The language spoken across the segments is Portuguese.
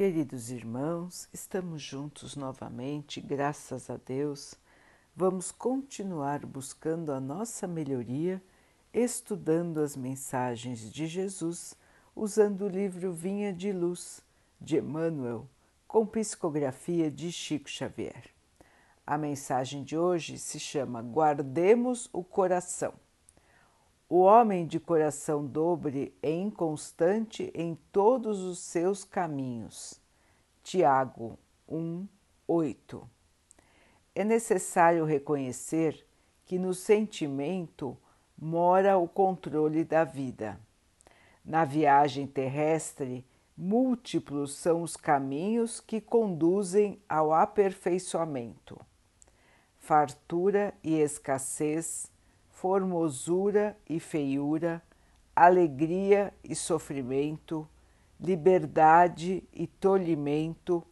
Queridos irmãos, estamos juntos novamente, graças a Deus. Vamos continuar buscando a nossa melhoria, estudando as mensagens de Jesus, usando o livro Vinha de Luz, de Emmanuel, com psicografia de Chico Xavier. A mensagem de hoje se chama Guardemos o Coração. O homem de coração dobre é inconstante em todos os seus caminhos. Tiago 1, 8. É necessário reconhecer que no sentimento mora o controle da vida. Na viagem terrestre, múltiplos são os caminhos que conduzem ao aperfeiçoamento. Fartura e escassez formosura e feiura, alegria e sofrimento, liberdade e tolhimento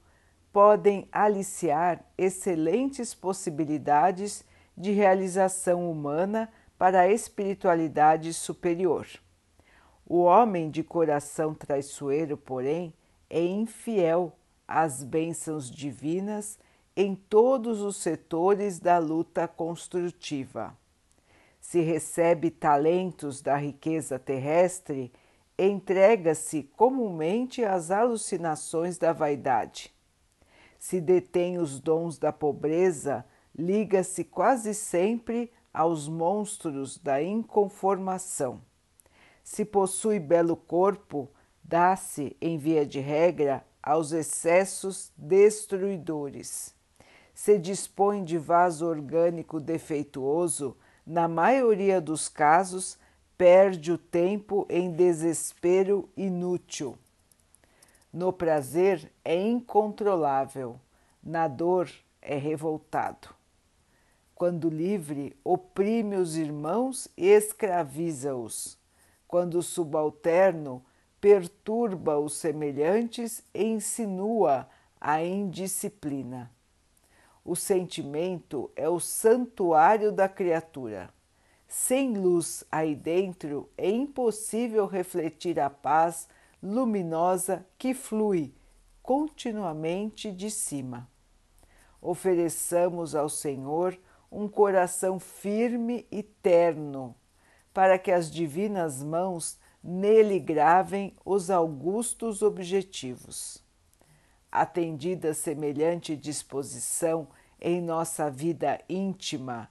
podem aliciar excelentes possibilidades de realização humana para a espiritualidade superior. O homem de coração traiçoeiro, porém, é infiel às bênçãos divinas em todos os setores da luta construtiva se recebe talentos da riqueza terrestre, entrega-se comumente às alucinações da vaidade. Se detém os dons da pobreza, liga-se quase sempre aos monstros da inconformação. Se possui belo corpo, dá-se, em via de regra, aos excessos destruidores. Se dispõe de vaso orgânico defeituoso, na maioria dos casos, perde o tempo em desespero inútil. No prazer é incontrolável, na dor é revoltado. Quando livre, oprime os irmãos e escraviza-os. Quando subalterno, perturba os semelhantes e insinua a indisciplina. O sentimento é o santuário da criatura. Sem luz aí dentro é impossível refletir a paz luminosa que flui continuamente de cima. Ofereçamos ao Senhor um coração firme e terno, para que as divinas mãos nele gravem os augustos objetivos. Atendida semelhante disposição em nossa vida íntima,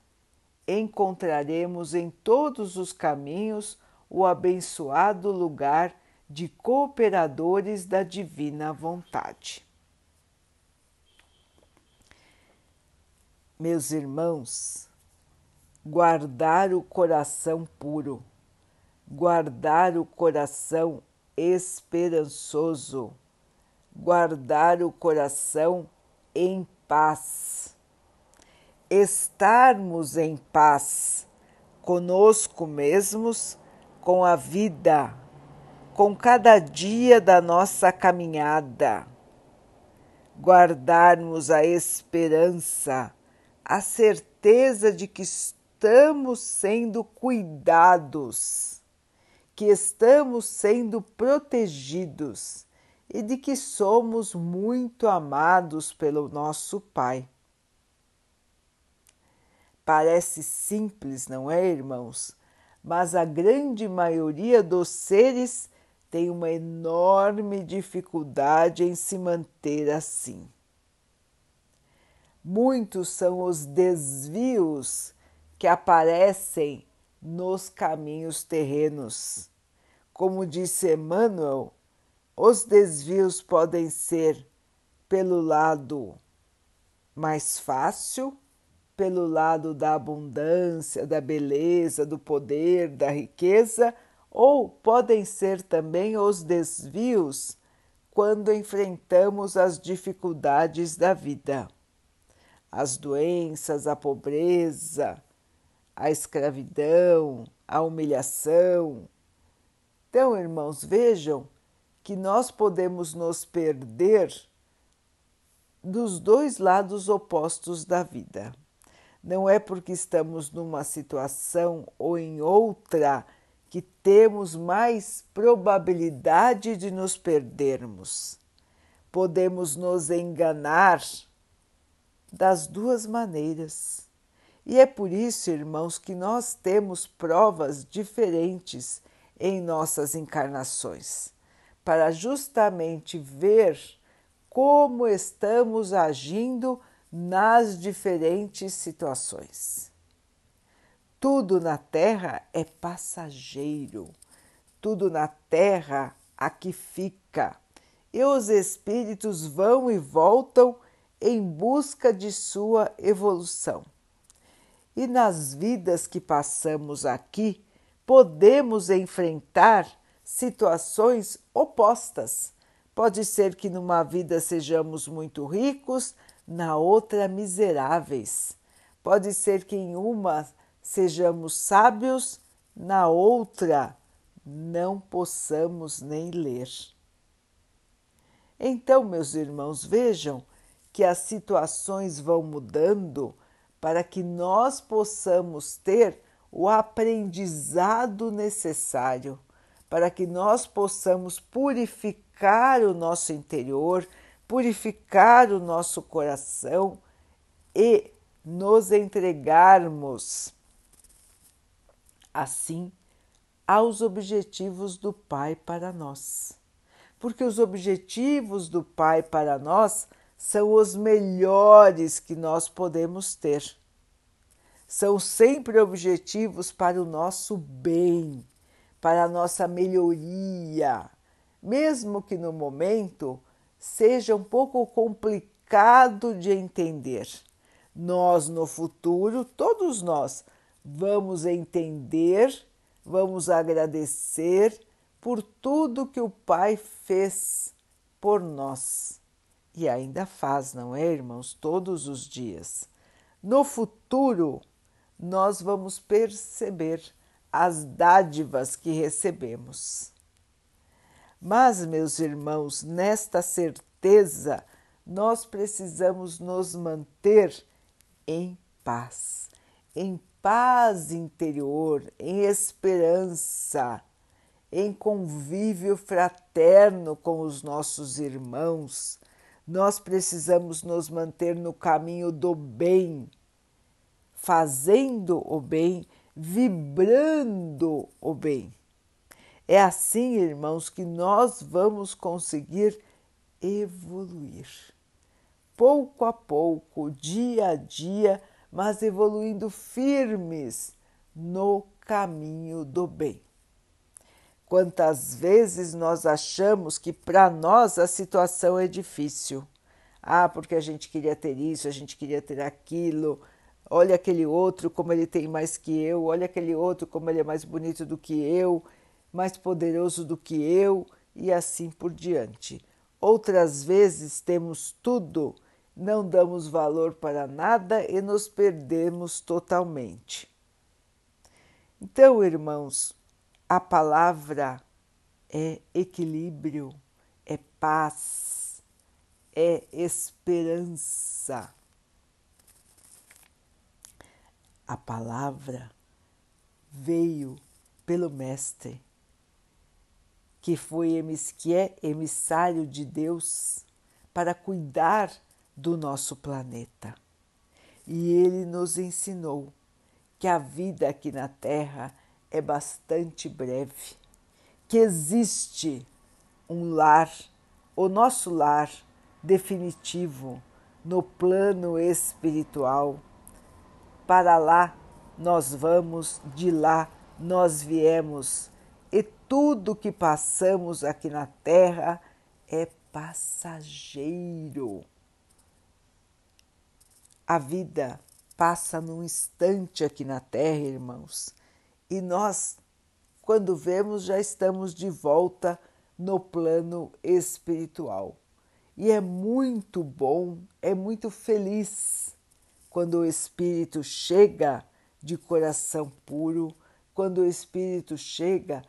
encontraremos em todos os caminhos o abençoado lugar de cooperadores da divina vontade. Meus irmãos, guardar o coração puro, guardar o coração esperançoso, guardar o coração em paz estarmos em paz conosco mesmos, com a vida, com cada dia da nossa caminhada. Guardarmos a esperança, a certeza de que estamos sendo cuidados, que estamos sendo protegidos e de que somos muito amados pelo nosso Pai. Parece simples, não é, irmãos? Mas a grande maioria dos seres tem uma enorme dificuldade em se manter assim. Muitos são os desvios que aparecem nos caminhos terrenos. Como disse Emmanuel, os desvios podem ser pelo lado mais fácil pelo lado da abundância, da beleza, do poder, da riqueza, ou podem ser também os desvios quando enfrentamos as dificuldades da vida, as doenças, a pobreza, a escravidão, a humilhação. Então, irmãos, vejam que nós podemos nos perder dos dois lados opostos da vida. Não é porque estamos numa situação ou em outra que temos mais probabilidade de nos perdermos. podemos nos enganar das duas maneiras. E é por isso, irmãos, que nós temos provas diferentes em nossas encarnações, para justamente ver como estamos agindo nas diferentes situações. Tudo na terra é passageiro, tudo na terra aqui fica, e os espíritos vão e voltam em busca de sua evolução. E nas vidas que passamos aqui, podemos enfrentar situações opostas. Pode ser que numa vida sejamos muito ricos, na outra miseráveis. Pode ser que em uma sejamos sábios, na outra não possamos nem ler. Então, meus irmãos, vejam que as situações vão mudando para que nós possamos ter o aprendizado necessário, para que nós possamos purificar o nosso interior, purificar o nosso coração e nos entregarmos assim aos objetivos do Pai para nós. Porque os objetivos do Pai para nós são os melhores que nós podemos ter. São sempre objetivos para o nosso bem, para a nossa melhoria, mesmo que no momento seja um pouco complicado de entender. Nós, no futuro, todos nós, vamos entender, vamos agradecer por tudo que o Pai fez por nós e ainda faz, não é, irmãos? Todos os dias. No futuro, nós vamos perceber as dádivas que recebemos. Mas, meus irmãos, nesta certeza, nós precisamos nos manter em paz, em paz interior, em esperança, em convívio fraterno com os nossos irmãos, nós precisamos nos manter no caminho do bem, fazendo o bem, vibrando o bem. É assim, irmãos, que nós vamos conseguir evoluir. Pouco a pouco, dia a dia, mas evoluindo firmes no caminho do bem. Quantas vezes nós achamos que para nós a situação é difícil. Ah, porque a gente queria ter isso, a gente queria ter aquilo. Olha aquele outro como ele tem mais que eu, olha aquele outro como ele é mais bonito do que eu, mais poderoso do que eu e assim por diante. Outras vezes temos tudo, não damos valor para nada e nos perdemos totalmente. Então, irmãos, a palavra é equilíbrio, é paz, é esperança. A palavra veio pelo Mestre, que foi que é emissário de Deus para cuidar do nosso planeta. E ele nos ensinou que a vida aqui na Terra é bastante breve, que existe um lar, o nosso lar definitivo no plano espiritual. Para lá nós vamos, de lá nós viemos, e tudo que passamos aqui na terra é passageiro. A vida passa num instante aqui na terra, irmãos e nós, quando vemos, já estamos de volta no plano espiritual. E é muito bom, é muito feliz quando o espírito chega de coração puro, quando o espírito chega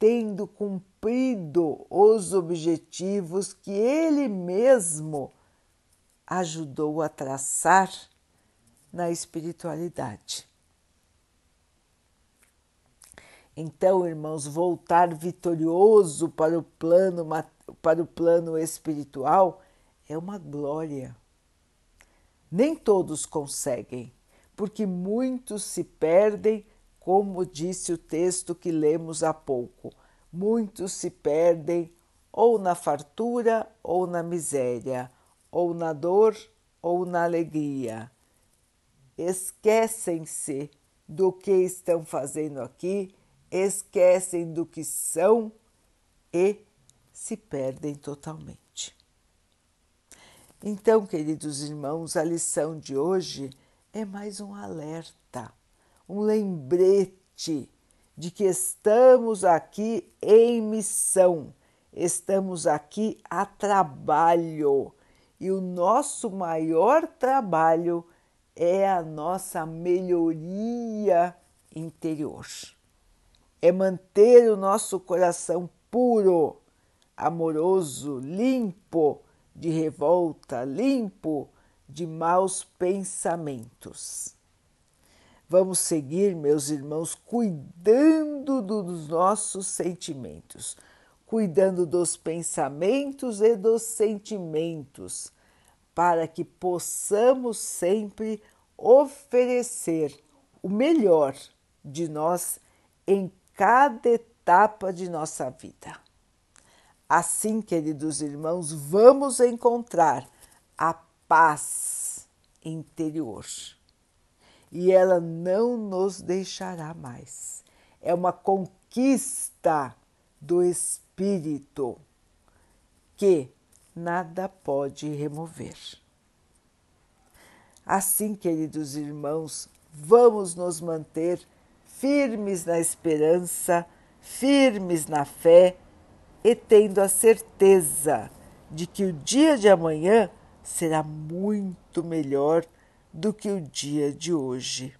tendo cumprido os objetivos que ele mesmo ajudou a traçar na espiritualidade. Então, irmãos, voltar vitorioso para o plano para o plano espiritual é uma glória. Nem todos conseguem, porque muitos se perdem, como disse o texto que lemos há pouco. Muitos se perdem ou na fartura ou na miséria, ou na dor ou na alegria. Esquecem-se do que estão fazendo aqui, esquecem do que são e se perdem totalmente. Então, queridos irmãos, a lição de hoje é mais um alerta, um lembrete de que estamos aqui em missão, estamos aqui a trabalho e o nosso maior trabalho é a nossa melhoria interior. É manter o nosso coração puro, amoroso, limpo de revolta, limpo de maus pensamentos. Vamos seguir, meus irmãos, cuidando dos nossos sentimentos cuidando dos pensamentos e dos sentimentos, para que possamos sempre oferecer o melhor de nós em cada etapa de nossa vida. Assim, queridos irmãos, vamos encontrar a paz interior e ela não nos deixará mais. É uma conquista do Espírito que nada pode remover. Assim, queridos irmãos, vamos nos manter firmes na esperança, firmes na fé e tendo a certeza de que o dia de amanhã será muito melhor do que o dia de hoje.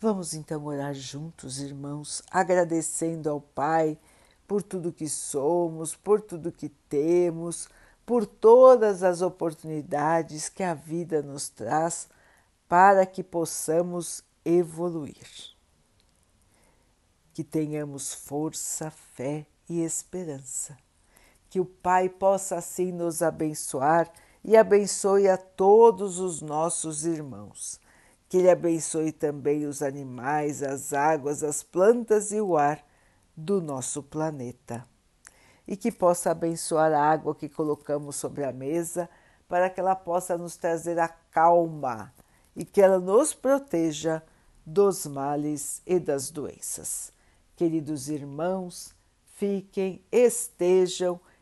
Vamos então orar juntos, irmãos, agradecendo ao Pai por tudo que somos, por tudo que temos, por todas as oportunidades que a vida nos traz para que possamos evoluir. Que tenhamos força, fé e esperança. Que o Pai possa assim nos abençoar e abençoe a todos os nossos irmãos que Ele abençoe também os animais, as águas, as plantas e o ar do nosso planeta. E que possa abençoar a água que colocamos sobre a mesa para que ela possa nos trazer a calma e que ela nos proteja dos males e das doenças. Queridos irmãos, fiquem, estejam